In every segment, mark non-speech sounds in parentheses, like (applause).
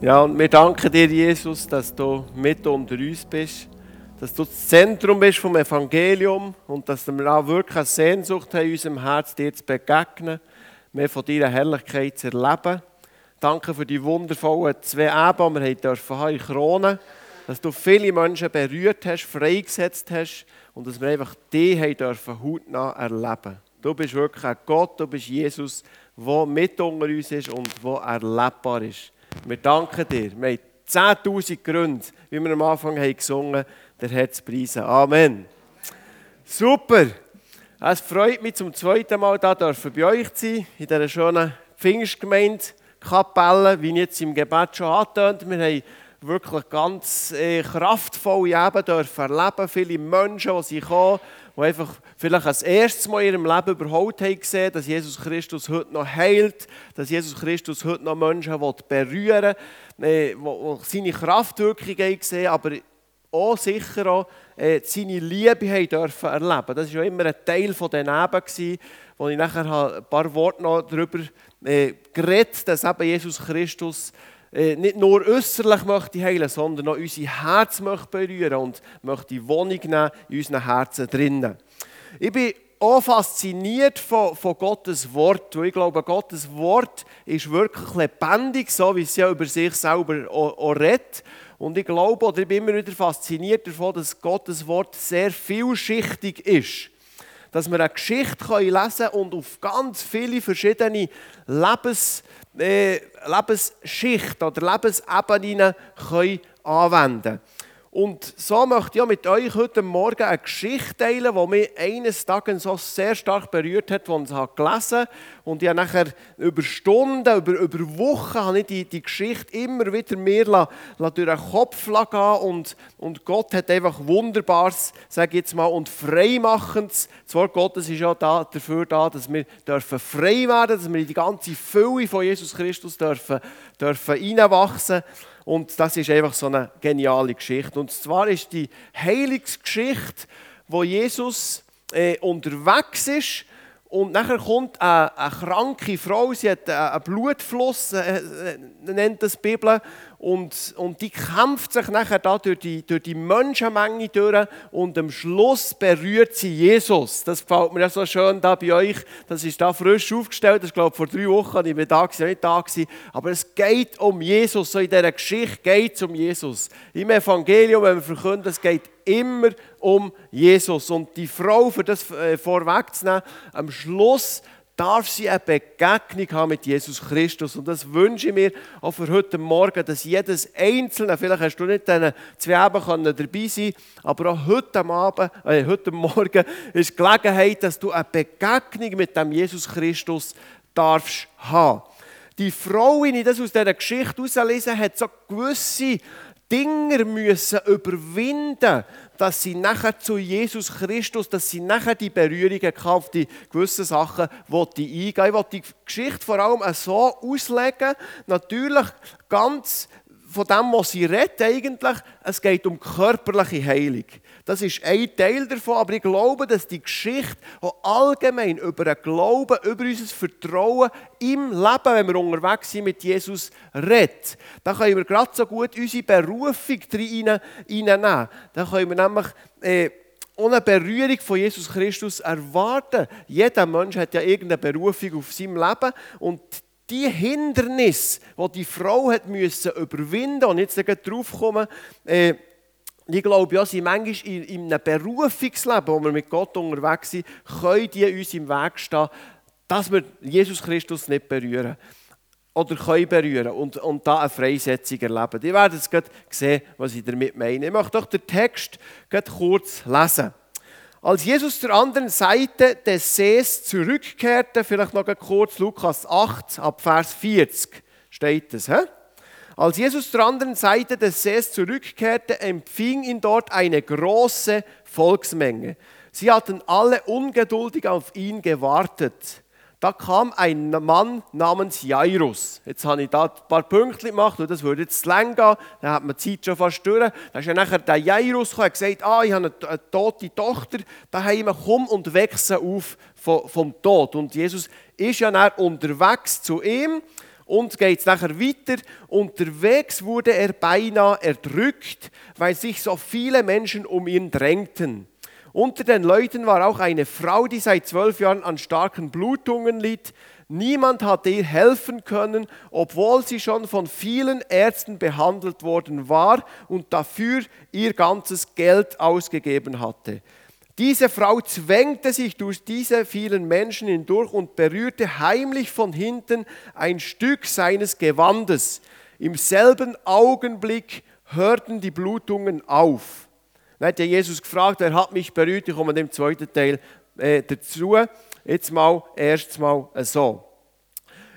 Ja, und wir danken dir, Jesus, dass du mit unter uns bist, dass du das Zentrum bist vom Evangelium und dass wir auch wirklich eine Sehnsucht haben, in unserem Herz dir zu begegnen, mehr von deiner Herrlichkeit zu erleben. Danke für die wundervollen zwei Eben, die wir dürfen haben in Krone, dass du viele Menschen berührt hast, freigesetzt hast und dass wir einfach die haben dürfen hautnah erleben. Du bist wirklich ein Gott, du bist Jesus, der mit unter uns ist und der erlebbar ist. Wir danken dir. Wir haben 10.000 Gründe, wie wir am Anfang haben gesungen haben, der Herr zu preisen. Amen. Super. Es freut mich zum zweiten Mal dürfen bei euch zu sein, in dieser schönen Pfingstgemeinde Kapelle, wie ich jetzt im Gebet schon angetönt. Wir haben wirklich ganz äh, kraftvolle Eben dürfen erleben. Viele Menschen, die sie kommen, die einfach vielleicht als erstes Mal in ihrem Leben überhaupt haben gesehen, dass Jesus Christus heute noch heilt, dass Jesus Christus heute noch Menschen berühren will, äh, die seine Kraftwirkung haben aber auch sicher auch äh, seine Liebe haben dürfen erleben. Das war ja immer ein Teil von den Neben, wo ich nachher ein paar Worte noch darüber äh, geredet dass eben Jesus Christus äh, nicht nur äußerlich möchte heilen, sondern auch unser Herz möchte berühren und möchte Wohnung nehmen in unseren Herzen drinnen. Ich bin auch fasziniert von, von Gottes Wort, weil ich glaube, Gottes Wort ist wirklich lebendig, so wie es ja über sich selber auch, auch redet. Und ich glaube, oder ich bin immer wieder fasziniert davon, dass Gottes Wort sehr vielschichtig ist. Dass wir eine Geschichte lesen können und auf ganz viele verschiedene Lebens, äh, Lebensschichten oder Lebensebenen können anwenden können. Und so möchte ich mit euch heute Morgen eine Geschichte teilen, die mich eines Tages so sehr stark berührt hat, als ich es gelesen habe. Und ich habe nachher über Stunden, über, über Wochen habe ich die, die Geschichte immer wieder mir durch den Kopf gehen und, und Gott hat einfach Wunderbares, sage ich jetzt mal, und Freimachendes. Das Wort Gottes ist ja da, dafür da, dass wir dürfen frei werden, dass wir in die ganze Fülle von Jesus Christus dürfen, dürfen reinwachsen dürfen. Und das ist einfach so eine geniale Geschichte. Und zwar ist die Heilungsgeschichte, wo Jesus äh, unterwegs ist und nachher kommt eine, eine, kranke Frau, sie hat einen Blutfluss, äh, äh, nennt das die Bibel, und, und die kämpft sich nachher da durch die, durch die Menschenmenge durch und am Schluss berührt sie Jesus. Das gefällt mir ja so schön da bei euch. Das ist da frisch aufgestellt, das ist glaube ich vor drei Wochen, ich war da, gewesen, nicht da gewesen. aber es geht um Jesus, so in dieser Geschichte geht es um Jesus. Im Evangelium, wenn wir verkünden, es geht immer um Jesus. Und die Frau, für das äh, vorwegzunehmen, am Schluss darf sie eine Begegnung haben mit Jesus Christus. Und das wünsche ich mir auch für heute Morgen, dass jedes Einzelne, vielleicht hast du nicht diese zwei Abend dabei sein aber auch heute Abend, äh, heute Morgen ist Gelegenheit, dass du eine Begegnung mit dem Jesus Christus darfst haben. Die Frau, wenn ich das aus dieser Geschichte herauslese, hat so gewisse Dinge müssen überwinden, dass sie nachher zu Jesus Christus, dass sie nachher die Berührungen auf die gewissen Sachen die eingehen. Ich will die Geschichte vor allem so auslegen, natürlich ganz von dem, was sie redet eigentlich, es geht um körperliche Heilung. Das ist ein Teil davon, aber ich glaube, dass die Geschichte auch allgemein über den Glauben, über unser Vertrauen im Leben, wenn wir unterwegs sind mit Jesus, redet. Da können wir gerade so gut unsere Berufung reinnehmen. Da können wir nämlich... Äh, ohne Berührung von Jesus Christus erwarten. Jeder Mensch hat ja irgendeine Berufung auf seinem Leben und die Hindernisse, die die Frau hat müssen überwinden und jetzt drauf kommen, äh, ich glaube, ja, sie manchmal in, in einem Berufungsleben, wo wir mit Gott unterwegs sind, können die uns im Weg stehen, dass wir Jesus Christus nicht berühren. Oder können berühren und, und da eine Freisetzung erleben. Ihr werdet es sehen, was ich damit meine. Ich möchte doch den Text kurz lesen. Als Jesus zur anderen Seite des Sees zurückkehrte, vielleicht noch kurz Lukas 8 ab Vers 40 steht es. He? Als Jesus zur anderen Seite des Sees zurückkehrte, empfing ihn dort eine große Volksmenge. Sie hatten alle ungeduldig auf ihn gewartet. Da kam ein Mann namens Jairus. Jetzt habe ich da ein paar Punkte gemacht und das würde jetzt lang gehen. Dann hat man die Zeit schon fast durch. Da ist ja nachher der Jairus gekommen und gesagt, ah, ich habe eine, tote Tochter daheim, komm und wechsle auf vom, vom Tod. Und Jesus ist ja dann unterwegs zu ihm Und geht es nachher weiter. Unterwegs wurde er beinahe erdrückt, weil sich so viele Menschen um ihn drängten. Unter den Leuten war auch eine Frau, die seit zwölf Jahren an starken Blutungen litt. Niemand hatte ihr helfen können, obwohl sie schon von vielen Ärzten behandelt worden war und dafür ihr ganzes Geld ausgegeben hatte. Diese Frau zwängte sich durch diese vielen Menschen hindurch und berührte heimlich von hinten ein Stück seines Gewandes. Im selben Augenblick hörten die Blutungen auf. Dann hat Jesus gefragt, wer hat mich berührt? Ich komme dem zweiten Teil äh, dazu. Jetzt mal, erst mal so.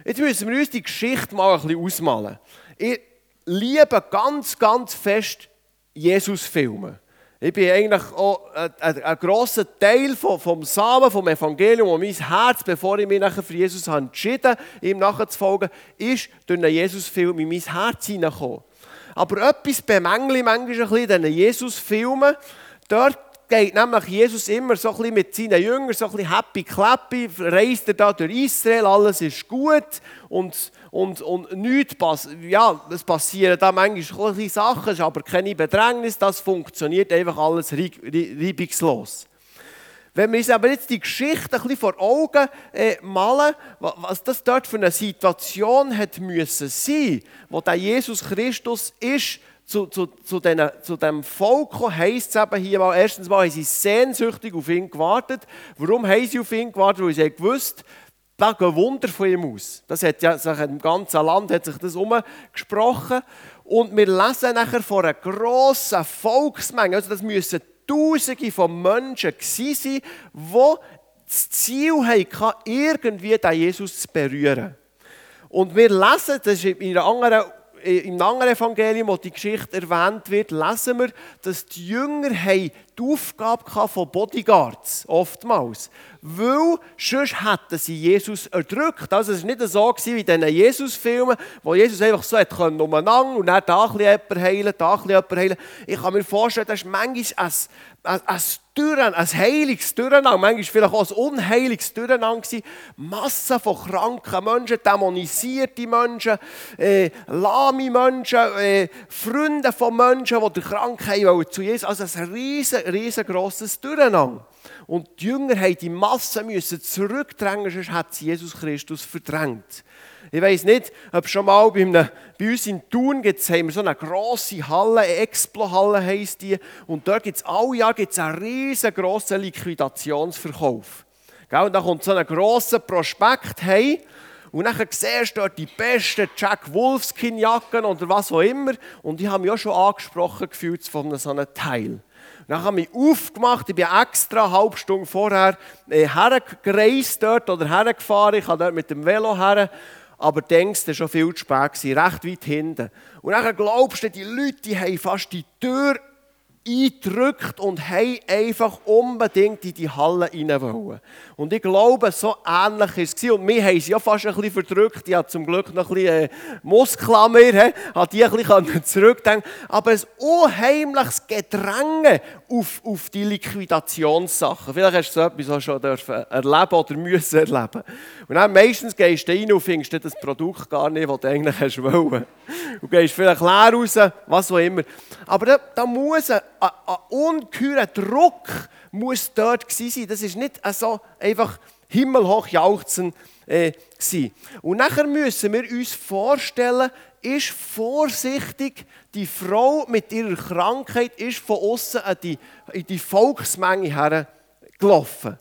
Jetzt müssen wir uns die Geschichte mal ein bisschen ausmalen. Ich liebe ganz, ganz fest Jesus-Filme. Ich bin eigentlich auch ein, ein, ein grosser Teil vom, vom Samen, vom Evangelium, und mein Herz, bevor ich mich nachher für Jesus habe entschieden ihm nachzufolgen, ist durch einen Jesus-Film in mein Herz hineingekommen. Aber etwas bemängle ich manchmal ein bisschen in diesen Jesus-Filmen. Dort geht nämlich Jesus immer so ein bisschen mit seinen Jüngern, so ein bisschen happy clappy, reist er da durch Israel, alles ist gut und, und, und nichts passiert. Ja, es passieren da manchmal kleine Sachen, aber keine Bedrängnis, das funktioniert einfach alles reibungslos. Wenn wir uns aber jetzt die Geschichte ein bisschen vor Augen äh, malen, was das dort für eine Situation hat müssen sein, wo der Jesus Christus ist, zu, zu, zu, den, zu dem Volk heisst es eben hier mal, erstens mal haben sie sehnsüchtig auf ihn gewartet. Warum haben sie auf ihn gewartet? Weil sie gewusst da gehen Wunder von ihm aus. Das hat ja sich im ganzen Land hat sich das umgesprochen. Und wir lesen nachher von einer grossen Volksmenge, also das müssen Tausende von Menschen gewesen sein, die das Ziel hatten, irgendwie den Jesus zu berühren. Und wir lesen, das ist in einer anderen im anderen Evangelium, wo die Geschichte erwähnt wird, lesen wir, dass die Jünger die Aufgabe von Bodyguards oftmals weil sonst hätten sie Jesus erdrückt. Also es war nicht so wie in diesen Jesus-Filmen, wo Jesus einfach so hat umeinander und dann da ein bisschen heilen, da ein bisschen heilen. Ich kann mir vorstellen, das ist manchmal ein, ein, ein, Durcheinander, ein heiliges Durcheinander, manchmal vielleicht auch ein unheiliges Durcheinander gewesen. Massen von kranken Menschen, dämonisierte Menschen, äh, lahme Menschen, äh, Freunde von Menschen, die die Krankheit zu Jesus. Also ein riesen, riesengroßes Durcheinander. Und die Jünger haben die Masse müssen zurückdrängen, sonst hat sie Jesus Christus verdrängt. Ich weiß nicht, ob schon mal bei, einem, bei uns in Thun gibt haben wir so eine grosse Halle, eine Explo-Halle heisst die. Und dort gibt es alle Jahr gibt's einen riesengroßen Liquidationsverkauf. Und da kommt so ein grosser Prospekt heim. Und dann siehst du dort die besten Jack Wolfskin-Jacken oder was auch immer. Und ich habe mich auch schon angesprochen gefühlt von so einem Teil. Dann habe ich mich aufgemacht, ich bin extra eine halbe Stunde vorher äh, hergereist dort oder hergefahren, ich kann dort mit dem Velo her, aber denkst, das war schon viel zu spät, gewesen, recht weit hinten. Und dann glaubst du, die Leute die haben fast die Tür eingedrückt und haben einfach unbedingt in die Halle rein. Und ich glaube, so ähnlich ist es. Und wir haben sie ja fast ein bisschen verdrückt. Ich habe zum Glück noch ein bisschen äh, Muskeln an mir, habe die ein bisschen zurückdenken Aber ein unheimliches Gedränge auf, auf die Liquidationssachen. Vielleicht hast du so etwas auch schon dürfen erleben oder müssen erleben. Und dann meistens gehst du rein und findest das Produkt gar nicht, das du eigentlich hast wollen. Du gehst vielleicht leer raus, was auch immer. Aber da, da muss ein, ein, ein ungeheurer Druck muss dort sein. Das ist nicht so einfach himmelhoch jauchzen äh, Und nachher müssen wir uns vorstellen, ist vorsichtig, die Frau mit ihrer Krankheit ist von außen in die, die Volksmenge hergelaufen.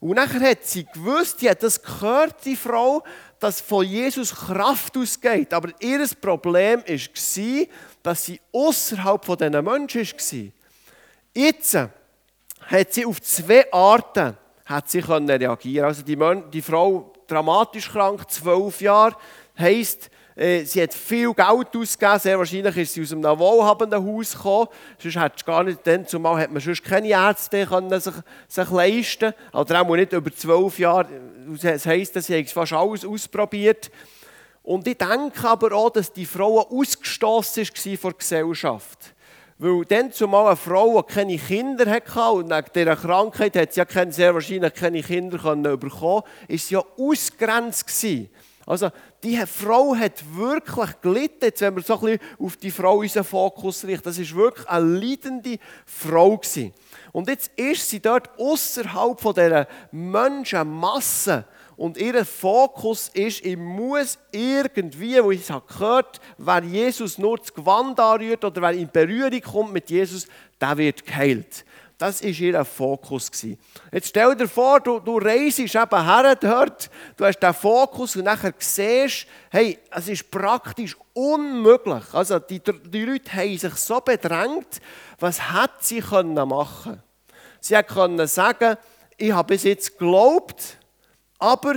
Und nachher hat sie gewusst, die hat das gehört, die Frau, dass von Jesus Kraft ausgeht. Aber ihr Problem war, dass sie außerhalb von diesen Menschen war. Jetzt hat sie auf zwei Arten hat sie reagieren Also die, die Frau dramatisch krank, zwölf Jahre, heisst, äh, sie hat viel Geld ausgegeben, sehr wahrscheinlich ist sie aus einem wohlhabenden Haus gekommen, sonst hat gar nicht, dann zumal hat man sonst keine Ärzte können sich, sich leisten oder auch nicht über zwölf Jahre, das heisst, sie haben fast alles ausprobiert. Und ich denke aber auch, dass die Frau ausgestoßen war von der Gesellschaft. Weil dann zumal eine Frau, die keine Kinder hatte und wegen dieser Krankheit hat sie ja sehr wahrscheinlich keine Kinder bekommen, war sie ja ausgegrenzt gewesen. Also, die Frau hat wirklich gelitten, jetzt, wenn wir so ein bisschen auf die Frau unseren Fokus richten. Das war wirklich eine leidende Frau. Und jetzt ist sie dort außerhalb dieser Menschenmasse. Und ihr Fokus ist, ich muss irgendwie, wo ich es gehört habe, wer Jesus nur das Gewand anrührt oder wer in Berührung kommt mit Jesus, der wird geheilt. Das war ihr Fokus. Jetzt stell dir vor, du, du reist eben her dort, du hast den Fokus und nachher siehst, hey, es ist praktisch unmöglich. Also die, die Leute haben sich so bedrängt, was hätte sie machen können? Sie konnten sagen, ich habe bis jetzt geglaubt, aber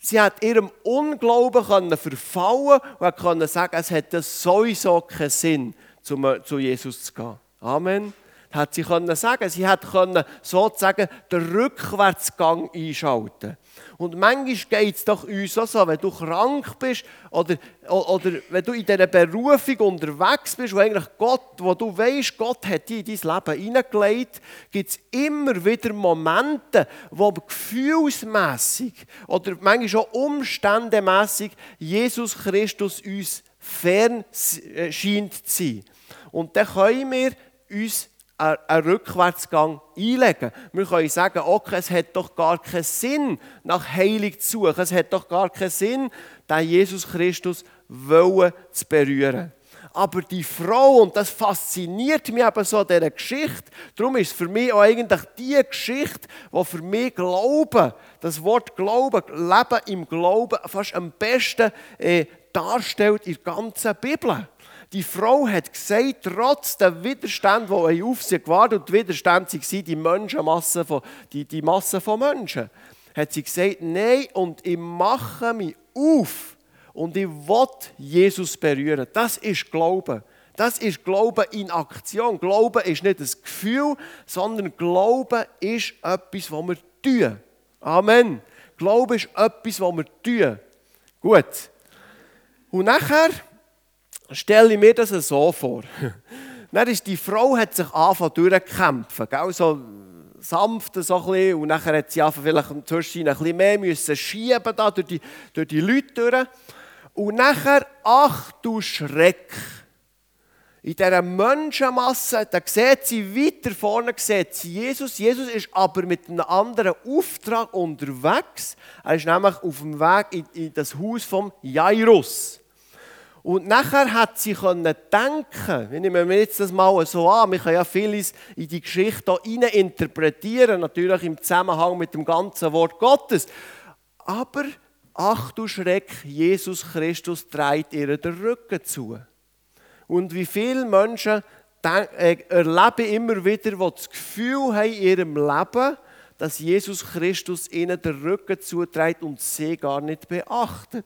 sie hat ihrem Unglauben können verfallen und konnte sagen, es hätte sowieso keinen Sinn, zu Jesus zu gehen. Amen hat sie können sagen. Sie hat können sozusagen den Rückwärtsgang einschalten. Und manchmal geht es doch uns auch so, wenn du krank bist oder, oder wenn du in dieser Berufung unterwegs bist, wo eigentlich Gott, wo du weißt, Gott hat dich in dein Leben hineingelegt, gibt es immer wieder Momente, wo gefühlsmässig oder manchmal auch umständemässig Jesus Christus uns fern äh, scheint zu sein. Und dann können wir uns einen Rückwärtsgang einlegen. Wir können sagen, okay, es hat doch gar keinen Sinn, nach Heilung zu suchen. Es hat doch gar keinen Sinn, den Jesus Christus zu berühren. Aber die Frau, und das fasziniert mich eben so, diese Geschichte, darum ist es für mich auch eigentlich die Geschichte, die für mich Glauben, das Wort Glauben, Leben im Glauben, fast am besten äh, darstellt in der ganzen Bibel. Die Frau hat gesagt, trotz der Widerstände, die auf sie gewartet und die Widerstände waren die Menschenmasse, von, die, die Masse von Menschen, hat sie gesagt, nein, und ich mache mich auf und ich will Jesus berühren. Das ist Glauben. Das ist Glauben in Aktion. Glauben ist nicht ein Gefühl, sondern Glauben ist etwas, was wir tun. Amen. Glauben ist etwas, was wir tun. Gut. Und nachher stelle ich mir das so vor. (laughs) Dann ist die Frau hat sich angefangen durchzukämpfen, so sanft so ein bisschen, und nachher hat sie vielleicht zwischen ein bisschen mehr müssen schieben da durch die, durch die Leute durch. Und nachher, ach du Schreck, in dieser Menschenmasse, da sieht sie weiter vorne sieht sie Jesus. Jesus ist aber mit einem anderen Auftrag unterwegs. Er ist nämlich auf dem Weg in, in das Haus von Jairus. Und nachher hat sie können denken, wenn ich mir jetzt das mal so an, wir können ja vieles in die Geschichte hier interpretieren, natürlich im Zusammenhang mit dem ganzen Wort Gottes. Aber, ach du Schreck, Jesus Christus trägt ihr den Rücken zu. Und wie viele Menschen äh, erleben immer wieder, die das Gefühl haben in ihrem Leben, dass Jesus Christus ihnen den Rücken zuträgt und sie gar nicht beachtet.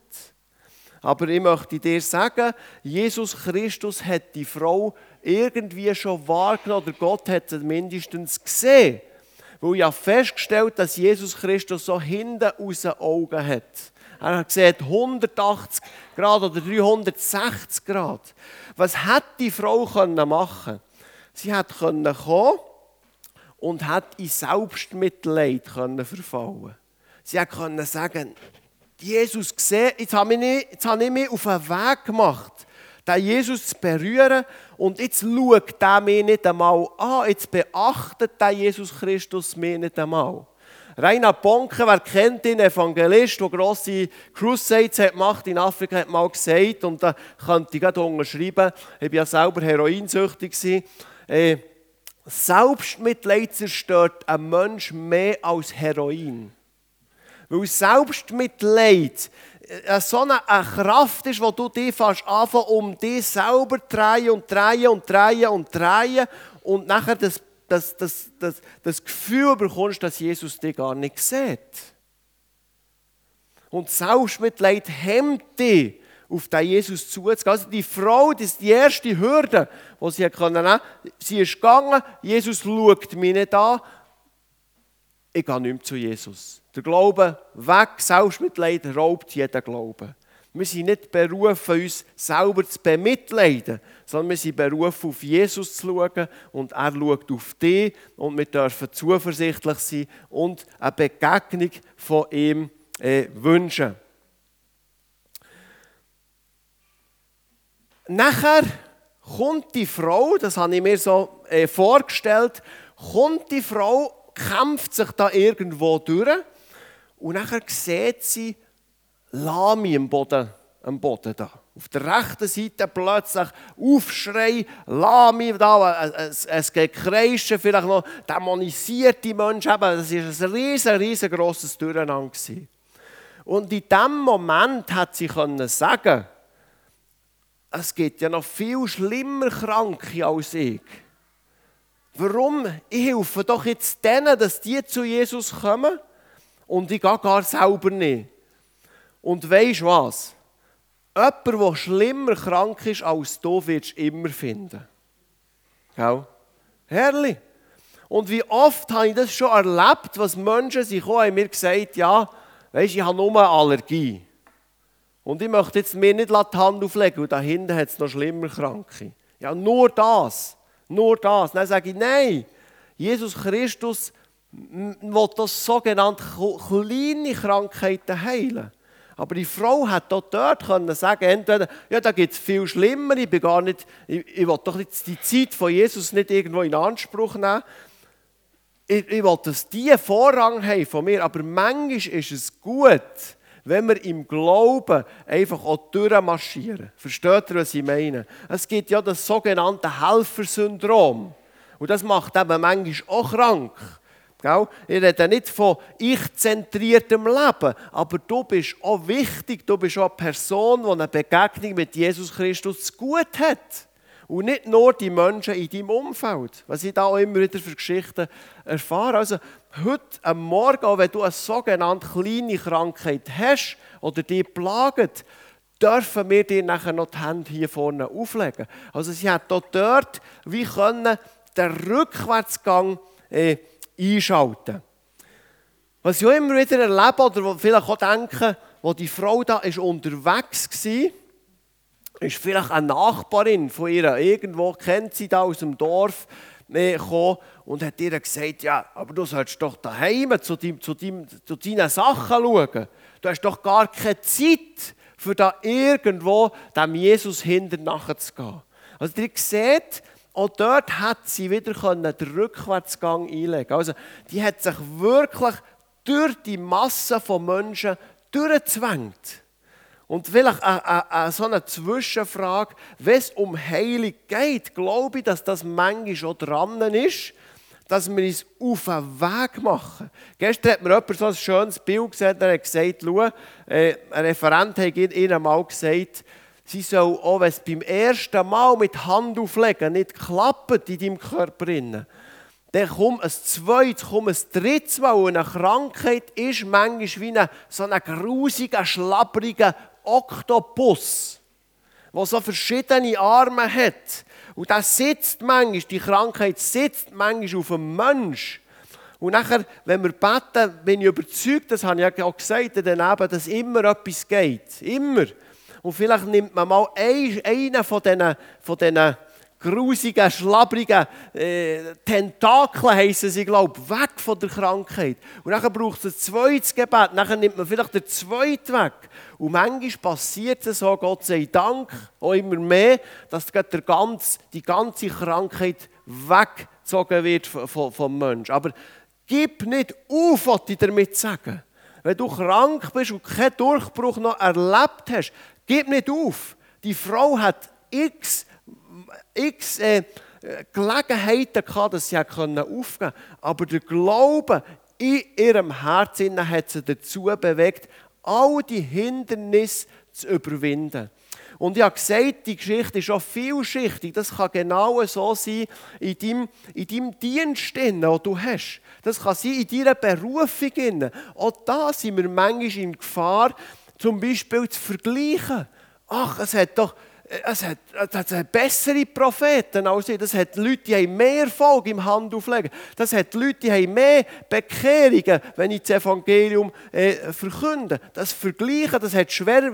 Aber ich möchte dir sagen, Jesus Christus hat die Frau irgendwie schon wahrgenommen, oder Gott hat sie mindestens gesehen. Weil ich habe festgestellt, dass Jesus Christus so hinten aus den Augen hat. Er hat gesehen 180 Grad oder 360 Grad. Was hat die Frau können machen? Sie hat können kommen und hat in Selbstmitleid können verfallen. Sie hat können sagen, Jesus gesehen, jetzt habe ich, nicht, jetzt habe ich mich auf einen Weg gemacht, den Jesus zu berühren und jetzt schaut er mich nicht einmal an, jetzt beachtet der Jesus Christus mich nicht einmal. Rainer Bonke, wer kennt ihn, Evangelist, der grosse Crusades hat gemacht in Afrika, hat mal gesagt, und da könnte ich gerade unterschreiben, ich war ja selber heroinsüchtig. Äh, Selbstmitleid zerstört ein Mensch mehr als Heroin. Weil Selbstmitleid äh, so eine Kraft ist, wo du dich fast anfangen, um dich selber drehen und drehen und drehen und drehen und nachher das, das, das, das, das Gefühl bekommst, dass Jesus dich gar nicht sieht. Und Selbstmitleid hemmt dich, auf den Jesus zuzugehen. Also die Frau, das ist die erste Hürde, die sie können. Sie ist gegangen, Jesus schaut mich nicht an, ich gehe nicht mehr zu Jesus. Der Glaube weg, Selbstmitleid raubt jeden Glauben. Wir sind nicht berufen, uns selber zu bemitleiden, sondern wir sind berufen, auf Jesus zu schauen und er schaut auf dich und wir dürfen zuversichtlich sein und eine Begegnung von ihm äh, wünschen. nachher kommt die Frau, das habe ich mir so äh, vorgestellt, kommt die Frau, kämpft sich da irgendwo durch und nachher sieht sie Lami am Boden, am Boden da. Auf der rechten Seite plötzlich Aufschrei, Lami da, es, es geht kreischen, vielleicht noch dämonisierte Menschen. Eben, das war ein riesen, riesengroßes Durcheinander. Und in dem Moment hat sie können sagen, es gibt ja noch viel schlimmer Kranke als ich. Warum? Ich helfe doch jetzt denen, dass die zu Jesus kommen und ich gehe gar selber nicht. Und weisst was? Jemand, der schlimmer krank ist als du, wirst du immer finden. Gell? Herrlich. Und wie oft habe ich das schon erlebt, was Menschen sich haben mir gesagt ja, weisst ich habe nur eine Allergie. Und ich möchte jetzt mir nicht die Hand auflegen, und da hinten hat es noch schlimmer Kranke. Ja, nur das. Nur das. Dann sage ich, nein, Jesus Christus will das sogenannte kleine Krankheiten heilen. Aber die Frau hat auch dort können sagen, entweder, ja, da gibt es viel schlimmer, ich bin gar nicht, ich, ich will doch jetzt die Zeit von Jesus nicht irgendwo in Anspruch nehmen. Ich, ich will, dass die Vorrang haben von mir, aber manchmal ist es gut, wenn wir im Glauben einfach auch durchmarschieren. Versteht ihr, was ich meine? Es gibt ja das sogenannte Helfersyndrom. Und das macht eben manchmal auch krank. Ich rede nicht von ich-zentriertem Leben, aber du bist auch wichtig, du bist auch eine Person, die eine Begegnung mit Jesus Christus gut hat. Und nicht nur die Menschen in deinem Umfeld, was ich da auch immer wieder für Geschichten erfahre. Also heute Morgen, auch wenn du eine sogenannte kleine Krankheit hast oder die plagt, dürfen wir dir nachher noch die Hände hier vorne auflegen. Also sie hat dort wie können den Rückwärtsgang äh, einschalten. Was ich auch immer wieder erlebe oder vielleicht auch denke, wo die Frau da ist unterwegs war, ist vielleicht eine Nachbarin von ihr, irgendwo kennt sie da aus dem Dorf, gekommen und hat ihr gesagt, ja, aber du sollst doch daheim zu, dein, zu, dein, zu deinen Sachen schauen. Du hast doch gar keine Zeit, für da irgendwo dem Jesus hinter nachzugehen. Also ihr seht, auch dort hat sie wieder den Rückwärtsgang einlegen Also die hat sich wirklich durch die Masse von Menschen durchgezwängt. Und vielleicht eine, eine, so eine Zwischenfrage, wenn es um Heilung geht, glaube ich, dass das manchmal schon dran ist, dass wir uns auf den Weg machen. Gestern hat mir jemand so ein schönes Bild gesehen, er hat gesagt, schau, äh, ein Referent hat ihnen mal gesagt, sie soll auch, wenn es beim ersten Mal mit Hand auflegen nicht klappt in deinem Körper, dann kommt ein zweites, kommt ein drittes Mal. Und eine Krankheit ist manchmal wie ein so ein grusiger, schlappriger Oktopus, der so verschiedene Arme hat. Und das sitzt manchmal, die Krankheit sitzt manchmal auf einem Mensch. Und nachher, wenn wir beten, bin ich überzeugt, das habe ich ja auch gesagt, daneben, dass immer etwas geht. Immer. Und vielleicht nimmt man mal einen von diesen, von diesen grusigen, schlabbrigen äh, Tentakeln, heissen sie, glaube weg von der Krankheit. Und dann braucht es ein zweites Gebet, dann nimmt man vielleicht den zweiten weg. Und manchmal passiert es so, Gott sei Dank, auch immer mehr, dass der ganze, die ganze Krankheit weggezogen wird vom, vom Menschen. Aber gib nicht auf, was ich damit sagen. Wenn du krank bist und keinen Durchbruch noch erlebt hast, gib nicht auf. Die Frau hat x x äh, Gelegenheiten gehabt, dass sie aufgeben konnte. Aber der Glaube in ihrem Herzen hat sie dazu bewegt, all die Hindernisse zu überwinden. Und ich habe gesagt, die Geschichte ist auch vielschichtig. Das kann genau so sein in deinem, in deinem Dienst, den du hast. Das kann sein in deiner Berufung. Auch da sind wir manchmal in Gefahr, zum Beispiel zu vergleichen. Ach, es hat doch es hat, es hat bessere Propheten als ich. Das hat Leute, die haben mehr Erfolg im Handauflegen. Das hat Leute, die haben mehr Bekehrungen, wenn ich das Evangelium äh, verkünde. Das Vergleichen, das hat schwer,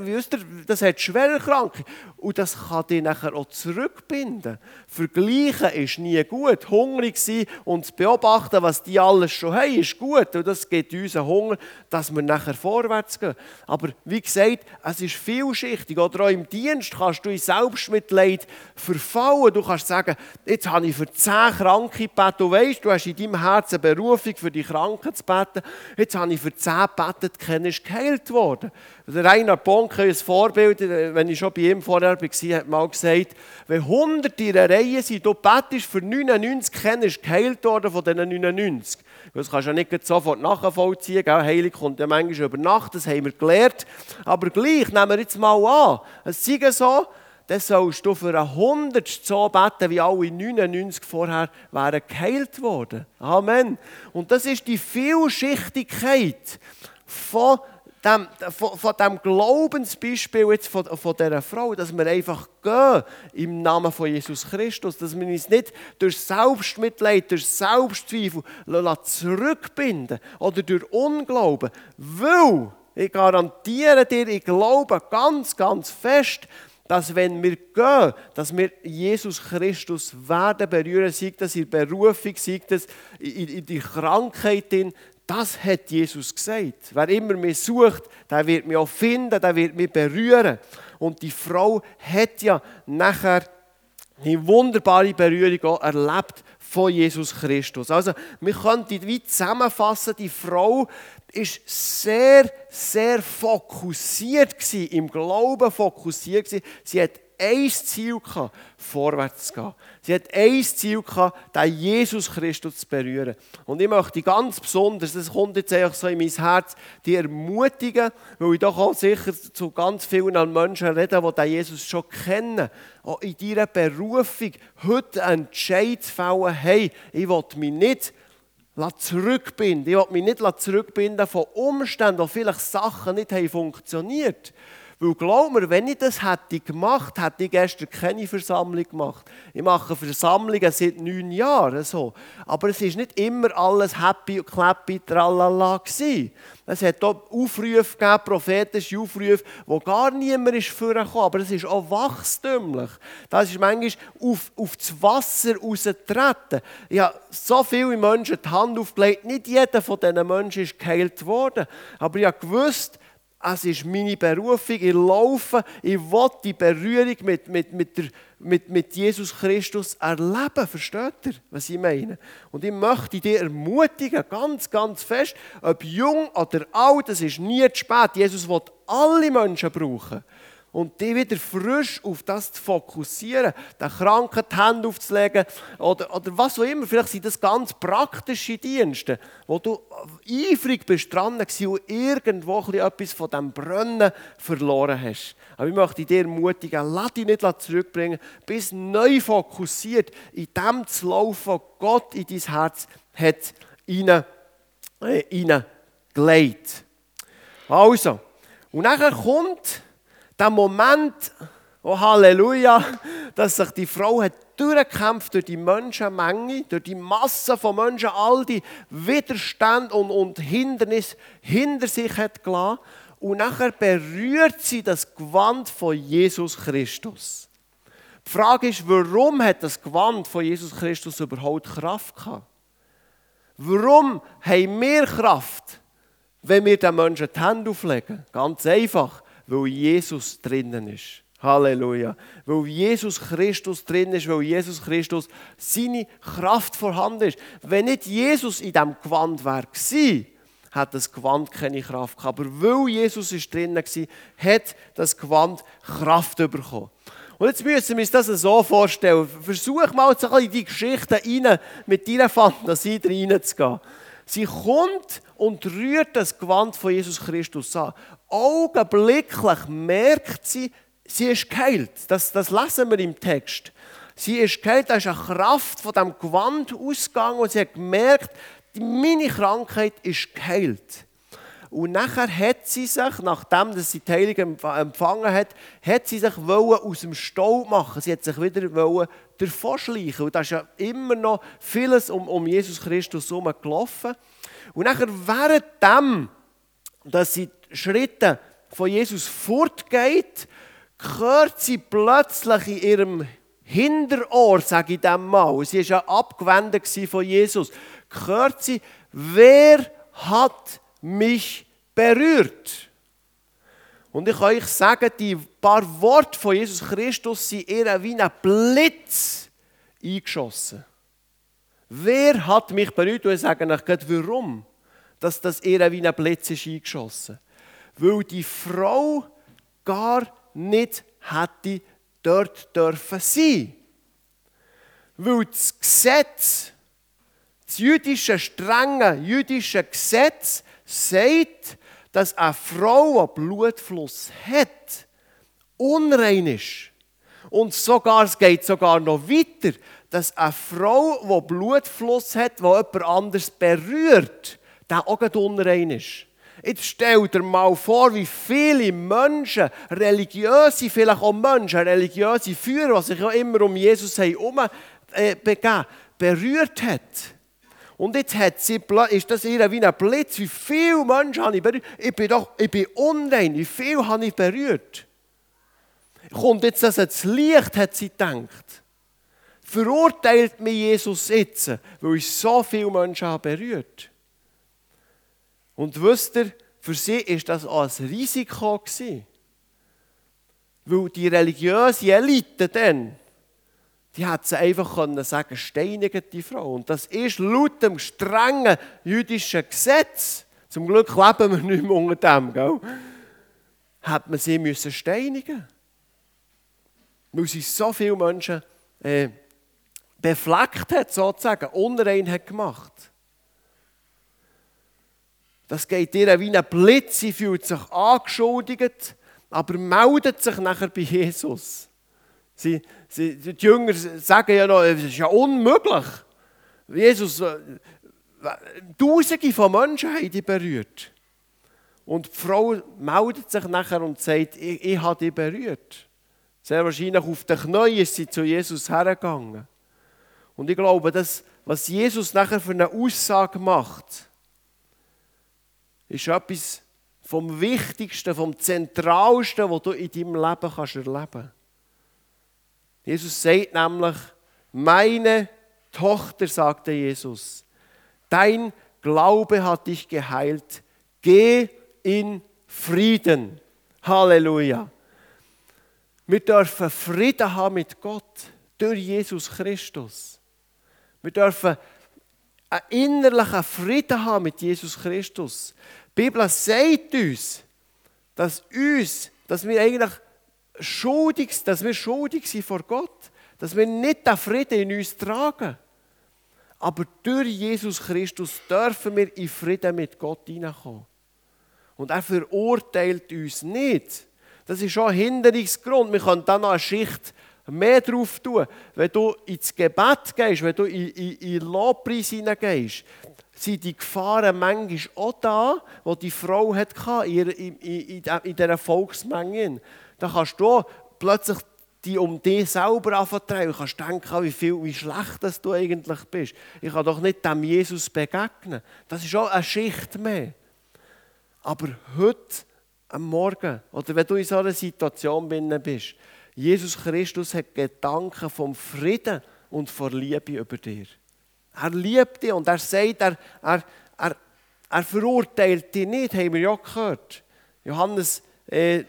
das hat schwerer Kranke. Und das kann dich nachher auch zurückbinden. Vergleichen ist nie gut. Hungrig sein und zu beobachten, was die alles schon haben, ist gut. Und das gibt uns Hunger, dass wir nachher vorwärts gehen. Aber wie gesagt, es ist vielschichtig. Oder auch im Dienst kannst du in Selbstmitleid verfallen. Du kannst sagen, jetzt habe ich für zehn Kranke gebetet. Du weißt, du hast in deinem Herzen eine Berufung, für die Kranken zu beten. Jetzt habe ich für zehn gebetet, keiner ist geheilt worden. Der Rainer Bonke, ein Vorbild, wenn ich schon bei ihm vorher war, hat mal gesagt, wenn 100 in einer Reihe sind, du betest für 99, keiner ist geheilt worden von diesen 99. Das kannst du ja nicht sofort nachvollziehen. Gell? Heilig kommt ja manchmal über Nacht, das haben wir gelernt. Aber gleich, nehmen wir jetzt mal an, es sei so, dann sollst du für ein Hundertstel so beten, wie alle 99 vorher wären geheilt worden. Amen. Und das ist die Vielschichtigkeit von dem, von, von dem Glaubensbeispiel jetzt von, von dieser Frau, dass wir einfach gehen im Namen von Jesus Christus, dass wir uns nicht durch Selbstmitleid, durch Selbstzweifel zurückbinden oder durch Unglauben, weil ich garantiere dir, ich glaube ganz, ganz fest, dass wenn wir gehen, dass wir Jesus Christus werden berühren, sei das in Berufung, sei das in, in die Krankheit, das hat Jesus gesagt. Wer immer mich sucht, der wird mich auch finden, der wird mich berühren. Und die Frau hat ja nachher eine wunderbare Berührung auch erlebt von Jesus Christus. Also, wir können die wie zusammenfassen, die Frau ist sehr, sehr fokussiert im Glauben fokussiert. Sie hat ein Ziel gehabt, vorwärts zu gehen. Sie hat ein Ziel gehabt, den Jesus Christus zu berühren. Und ich möchte ganz besonders, das kommt jetzt einfach so in mein Herz, die ermutigen, weil ich doch auch sicher zu ganz vielen Menschen rede, die den Jesus schon kennen, auch in ihrer Berufung heute einen Entscheid zu fällen, hey, ich will mich nicht zurückbinden. Ich will mich nicht zurückbinden von Umständen, wo vielleicht Sachen nicht funktioniert haben. Weil glaub mir, wenn ich das hätte gemacht, hätte ich gestern keine Versammlung gemacht. Ich mache Versammlungen seit neun Jahren so. Aber es ist nicht immer alles happy clappy, tralala gewesen. Es hat auch Aufrufe gegeben, prophetische Aufrufe, wo gar niemand ist vorgekommen. Aber es ist auch wachstümlich. Das ist manchmal auf, auf das Wasser rausgetreten. Ich habe so viele Menschen die Hand aufgelegt. Nicht jeder von diesen Menschen ist geheilt worden. Aber ich habe gewusst, es ist meine Berufung, ich laufe, ich will die Berührung mit, mit, mit, der, mit, mit Jesus Christus erleben. Versteht ihr, was ich meine? Und ich möchte dich ermutigen, ganz, ganz fest, ob jung oder alt, es ist nie zu spät. Jesus will alle Menschen brauchen und die wieder frisch auf das zu fokussieren, den Kranken die Hände aufzulegen oder, oder was auch immer. Vielleicht sind das ganz praktische Dienste, wo du eifrig bist dran und irgendwo etwas von dem Brennen verloren hast. Aber ich möchte dir ermutigen, lass dich nicht zurückbringen, bis neu fokussiert in dem zu laufen, was Gott in dein Herz hat hinein, äh. Also, und nachher kommt der Moment, oh Halleluja, dass sich die Frau hat durchgekämpft durch die Menschenmenge, durch die Masse von Menschen, all die Widerstände und, und Hindernisse hinter sich hat gelassen. Und nachher berührt sie das Gewand von Jesus Christus. Die Frage ist, warum hat das Gewand von Jesus Christus überhaupt Kraft gehabt? Warum haben wir Kraft, wenn wir den Menschen die Hände auflegen? Ganz einfach weil Jesus drinnen ist. Halleluja. Weil Jesus Christus drin ist, weil Jesus Christus seine Kraft vorhanden ist. Wenn nicht Jesus in diesem Gewand wäre, hat das Gewand keine Kraft gehabt. Aber weil Jesus ist drinnen war, hat das Gewand Kraft bekommen. Und jetzt müssen wir uns das so vorstellen. Versuch mal so in die Geschichte rein, mit deiner Fantasie reinzugehen. Sie kommt und rührt das Gewand von Jesus Christus an. Augenblicklich merkt sie, sie ist geheilt. Das, das lesen wir im Text. Sie ist geheilt, da ist eine Kraft von dem Gewand ausgegangen und sie hat gemerkt, meine Krankheit ist geheilt. Und nachher hat sie sich, nachdem sie die Heilung empfangen hat, hat sie sich aus dem Staub machen. Sie hat sich wieder davon schleichen. Und da ist ja immer noch vieles um, um Jesus Christus herum gelaufen. Und nachher während dem, dass sie Schritte von Jesus fortgeht, hört sie plötzlich in ihrem Hinterohr, sage ich dem mal, sie war ja abgewendet von Jesus, hört sie, wer hat mich berührt? Und ich kann euch sagen, die paar Worte von Jesus Christus sind ihr wie ein Blitz eingeschossen. Wer hat mich berührt? Und ich sage euch gerade, warum dass das ihr wie ein Blitz ist eingeschossen. Weil die Frau gar nicht hätte dort dürfen sein. Weil das Gesetz, das jüdische, strenge jüdische Gesetz sagt, dass eine Frau, die Blutfluss hat, unrein ist. Und sogar, es geht sogar noch weiter, dass eine Frau, die Blutfluss hat, die jemand anders berührt, der auch unrein ist. Jetzt stell dir mal vor, wie viele Menschen, religiöse, vielleicht auch Menschen, religiöse Führer, die sich ja immer um Jesus herum äh, begeben, berührt hat. Und jetzt hat sie, ist das ihr wie ein Blitz. Wie viele Menschen habe ich berührt? Ich bin doch ich bin unrein. Wie viele habe ich berührt? Kommt jetzt das ins Licht, hat sie gedacht. Verurteilt mich Jesus jetzt, weil ich so viele Menschen habe berührt Und wisst ihr, für sie ist das auch ein Risiko gewesen. Weil die religiöse Elite dann, die hat sie einfach können sagen, steinigen die Frau. Und das ist laut dem strengen jüdischen Gesetz, zum Glück leben wir nicht mehr unter dem, gell? hat man sie müssen steinigen. Weil sie so viele Menschen äh, befleckt hat, sozusagen, unrein hat gemacht. Das geht ihr wie ein Blitz, sie fühlt sich angeschuldigt, aber meldet sich nachher bei Jesus. Sie, sie, die Jünger sagen ja noch, es ist ja unmöglich. Jesus, äh, Tausende von Menschen haben die berührt. Und die Frau meldet sich nachher und sagt, ich, ich habe dich berührt. Sehr wahrscheinlich auf den Knien ist sie zu Jesus hergegangen. Und ich glaube, dass, was Jesus nachher für eine Aussage macht, ist etwas vom Wichtigsten, vom Zentralsten, was du in deinem Leben kannst erleben kannst. Jesus sagt nämlich, meine Tochter, sagte Jesus, dein Glaube hat dich geheilt, geh in Frieden. Halleluja. Wir dürfen Frieden haben mit Gott durch Jesus Christus. Wir dürfen einen innerlichen Frieden haben mit Jesus Christus. Die Bibel sagt uns, dass uns, dass wir eigentlich schuldig, dass wir schuldig sind vor Gott, dass wir nicht den Frieden in uns tragen. Aber durch Jesus Christus dürfen wir in Frieden mit Gott hineinkommen. Und er verurteilt uns nicht. Das ist schon ein Hinderungsgrund. Wir können dann noch eine Schicht mehr drauf tun. Wenn du ins Gebet gehst, wenn du in, in, in Lobpreis hineingehst, sind die Gefahren manchmal auch da, die die Frau hatte in, in, in, in dieser Volksmenge. Da kannst du plötzlich die um dich selber anvertrauen. Du kannst denken, wie, viel, wie schlecht dass du eigentlich bist. Ich kann doch nicht dem Jesus begegnen. Das ist auch eine Schicht mehr. Aber heute, am Morgen, oder wenn du in so einer Situation bist, Jesus Christus hat Gedanken vom Frieden und von Liebe über dir. Er liebt dich und er sagt, er, er, er, er verurteilt dich nicht, haben wir ja gehört. Johannes, äh,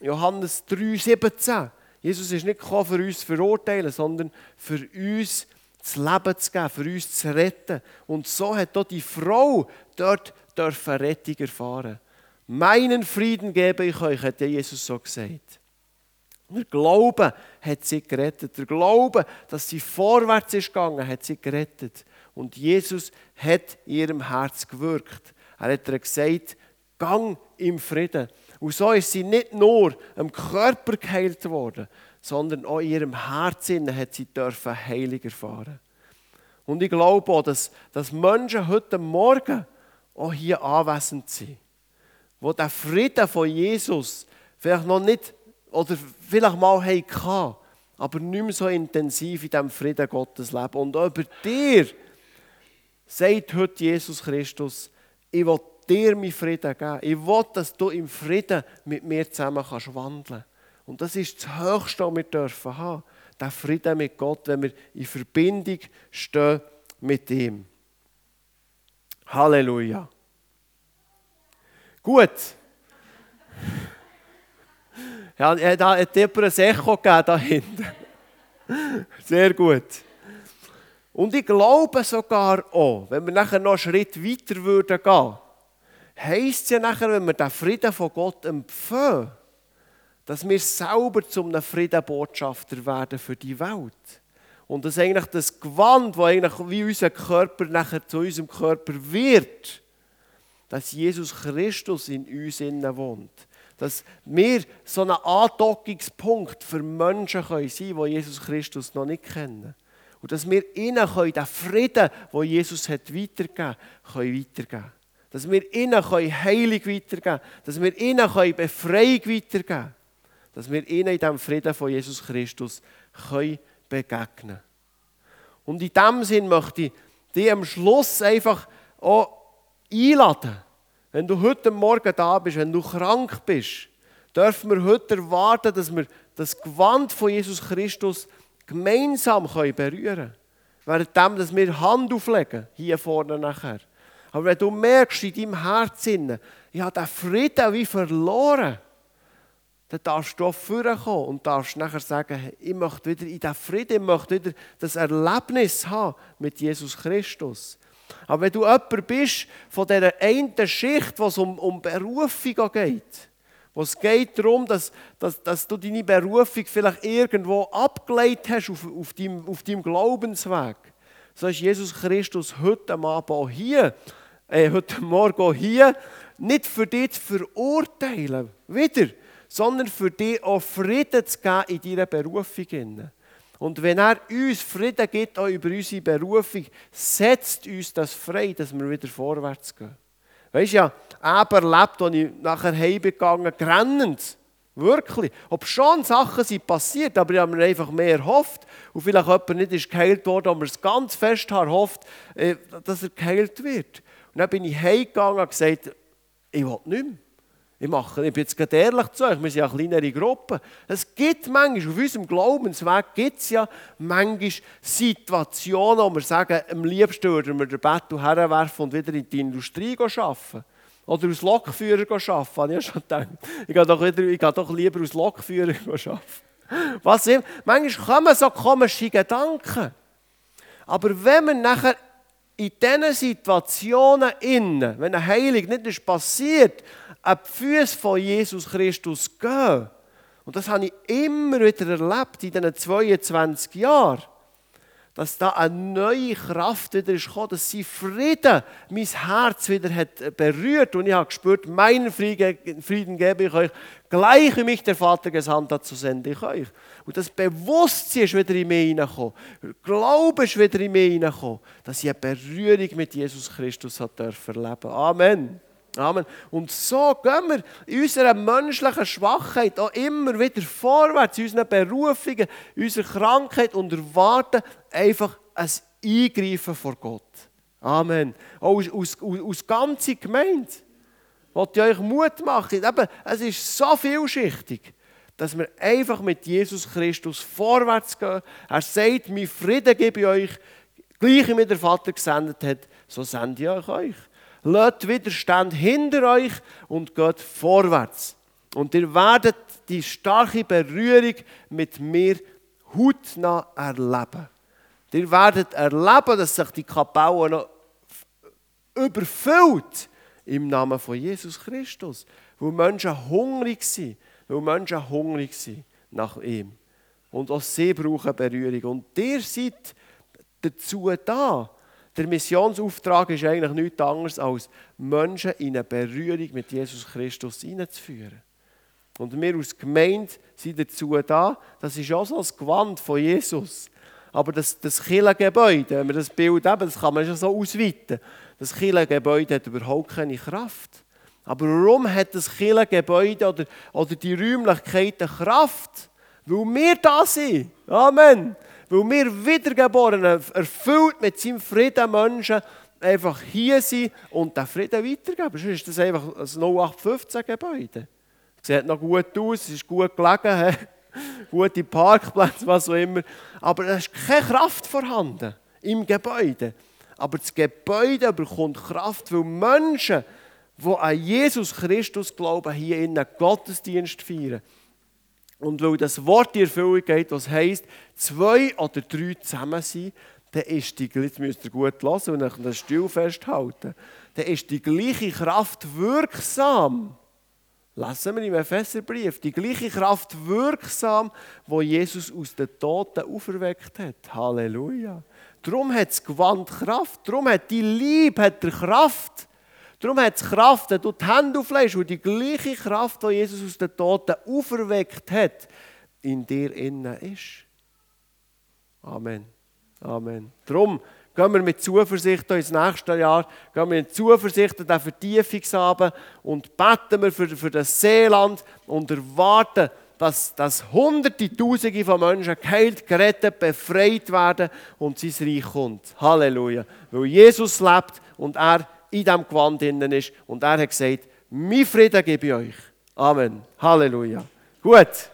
Johannes 3, 17. Jesus ist nicht gekommen, für uns zu verurteilen, sondern für uns das Leben zu geben, für uns zu retten. Und so hat auch die Frau dort dürfen Rettung erfahren. Meinen Frieden gebe ich euch, hat Jesus so gesagt. Der Glaube hat sie gerettet. Der Glaube, dass sie vorwärts ist gegangen, hat sie gerettet. Und Jesus hat in ihrem Herz gewirkt. Er hat ihr gesagt, gang im Frieden. Und so ist sie nicht nur am Körper geheilt worden, sondern auch in ihrem Herzen hat sie dürfen Heilung erfahren. Und ich glaube auch, dass, dass Menschen heute Morgen auch hier anwesend sind, wo der Frieden von Jesus vielleicht noch nicht oder vielleicht mal hatten, aber nicht mehr so intensiv in diesem Frieden Gottes leben. Und über dir sagt heute Jesus Christus, ich will dir meinen Frieden geben. Ich will, dass du im Frieden mit mir zusammen kannst wandeln Und das ist das Höchste, was wir dürfen haben. Der Frieden mit Gott, wenn wir in Verbindung stehen mit ihm. Halleluja. Gut. Ja, da hat jemand ein Echo gegeben, da hinten. Sehr gut. Und ich glaube sogar auch, wenn wir nachher noch einen Schritt weiter würden gehen, heisst es ja nachher, wenn wir den Frieden von Gott empfangen, dass wir selber zum Friedenbotschafter werden für die Welt. Und dass eigentlich das Gewand, das eigentlich wie unser Körper nachher zu unserem Körper wird, dass Jesus Christus in uns innen wohnt. Dass wir so ein Andockungspunkt für Menschen sein können, die Jesus Christus noch nicht kennen. Und dass wir ihnen können, den Frieden, den Jesus hat weitergegeben können, weitergeben Dass wir ihnen können Heilung weitergeben können. Dass wir ihnen können Befreiung weitergeben können. Dass wir ihnen in diesem Frieden von Jesus Christus können begegnen Und in diesem Sinn möchte ich dich am Schluss einfach auch einladen. Wenn du heute Morgen da bist, wenn du krank bist, dürfen wir heute erwarten, dass wir das Gewand von Jesus Christus gemeinsam berühren können. Während dass wir Hand auflegen, hier vorne nachher. Aber wenn du merkst in deinem Herzen, ich habe den Frieden wie verloren, dann darfst du vorkommen und darfst nachher sagen, ich möchte wieder in diesen Frieden, ich möchte wieder das Erlebnis haben mit Jesus Christus. Aber wenn du jemand bist von dieser einen Schicht, wo es um, um Berufung geht, wo es geht darum, dass, dass, dass du deine Berufung vielleicht irgendwo abgeleitet hast auf, auf, deinem, auf deinem Glaubensweg. So ist Jesus Christus heute Abend hier, äh, heute Morgen hier, nicht für dich zu verurteilen, wieder, sondern für dich auch Frieden zu geben in deiner Berufung. Und wenn er uns Frieden gibt, auch über unsere Berufung, setzt uns das frei, dass wir wieder vorwärts gehen. Weißt du ja, Eber erlebt, als ich nachher heimgegangen grennend. Wirklich. Ob schon Sachen sind passiert, aber ich habe mir einfach mehr erhofft. Und vielleicht jemand nicht ist geheilt worden, aber es ganz fest erhofft, äh, dass er geheilt wird. Und dann bin ich heimgegangen und gesagt, ich will nicht mehr. Ich, mache, ich bin jetzt gerade ehrlich zu euch, wir sind ja eine kleinere Gruppe. Es gibt manchmal, auf unserem Glaubensweg gibt es ja manchmal Situationen, wo wir sagen, am liebsten würden wir den Bettel herwerfen und wieder in die Industrie arbeiten. Oder als Lokführer arbeiten, habe ich schon gedacht. Ich gehe doch, wieder, ich gehe doch lieber als Lokführer arbeiten. Was immer. Manchmal kommen so komische Gedanken. Aber wenn man nachher in diesen Situationen innen, wenn eine Heilung nicht ist passiert, an die Füße von Jesus Christus gehen. Und das habe ich immer wieder erlebt in diesen 22 Jahren. Dass da eine neue Kraft wieder ist gekommen, dass sie Frieden mein Herz wieder hat berührt. Und ich habe gespürt, meinen Frieden gebe ich euch, gleich wie mich der Vater gesandt hat, so sende ich euch. Und das Bewusstsein ist wieder in mir hineingekommen. Glaube ist wieder in mir hineingekommen, dass ich eine Berührung mit Jesus Christus hat erleben Amen. Amen. Und so gehen wir in unserer menschlichen Schwachheit auch immer wieder vorwärts, in unseren Berufungen, in unserer Krankheit und erwarten einfach ein Eingreifen vor Gott. Amen. Auch aus, aus, aus ganzer Gemeinde. Ihr euch Mut machen? Eben, es ist so vielschichtig, dass wir einfach mit Jesus Christus vorwärts gehen. Er sagt, mein Frieden gebe ich euch, gleich wie der Vater gesendet hat, so sende ich euch. Lasst Widerstand hinter euch und geht vorwärts. Und ihr werdet die starke Berührung mit mir hautnah erleben. Ihr werdet erleben, dass sich die Kapelle noch überfüllt im Namen von Jesus Christus. Weil Menschen hungrig sind. Weil Menschen hungrig sind nach ihm. Und auch sie brauchen Berührung. Und ihr seid dazu da, der Missionsauftrag ist eigentlich nichts anderes, als Menschen in eine Berührung mit Jesus Christus hineinzuführen. Und wir als Gemeinde sind dazu da, das ist auch so das Gewand von Jesus. Aber das, das Kirchengebäude, wenn wir das Bild haben, das kann man schon so ausweiten. Das Kirchengebäude hat überhaupt keine Kraft. Aber warum hat das Kirchengebäude oder, oder die Räumlichkeiten Kraft? Weil wir da sind. Amen. Weil wir Wiedergeborenen, erfüllt mit seinem Frieden Menschen, einfach hier sind und den Frieden weitergeben. Sonst ist das einfach ein 0815-Gebäude. Es sieht noch gut aus, es ist gut gelegen, (laughs) gute Parkplätze, was auch immer. Aber es ist keine Kraft vorhanden im Gebäude. Aber das Gebäude bekommt Kraft, weil Menschen, die an Jesus Christus glauben, hier in einen Gottesdienst feiern Und weil das Wort in Erfüllung geht, was heisst, zwei oder drei zusammen sind, dann ist die, jetzt müsst ihr gut hören und an den Stuhl festhalten, dann ist die gleiche Kraft wirksam. Lesen wir im Epheserbrief, die gleiche Kraft wirksam, wo Jesus aus den Toten auferweckt hat. Halleluja. Darum hat es Gewand Kraft, darum hat die Liebe hat Kraft. Darum hat es Kraft, wenn du die Hände auflegst, und die gleiche Kraft, die Jesus aus den Toten auferweckt hat, in dir innen ist. Amen. Amen. Darum gehen wir mit Zuversicht ins nächste Jahr, gehen wir mit Zuversicht an den Vertiefungsabend und beten wir für, für das Seeland und erwarten, dass, dass Hunderte, Tausende von Menschen geheilt, gerettet, befreit werden und sein Reich kommt. Halleluja. Weil Jesus lebt und er in diesem Gewand innen ist. Und er hat gesagt, mein Frieden gebe ich euch. Amen. Halleluja. Gut.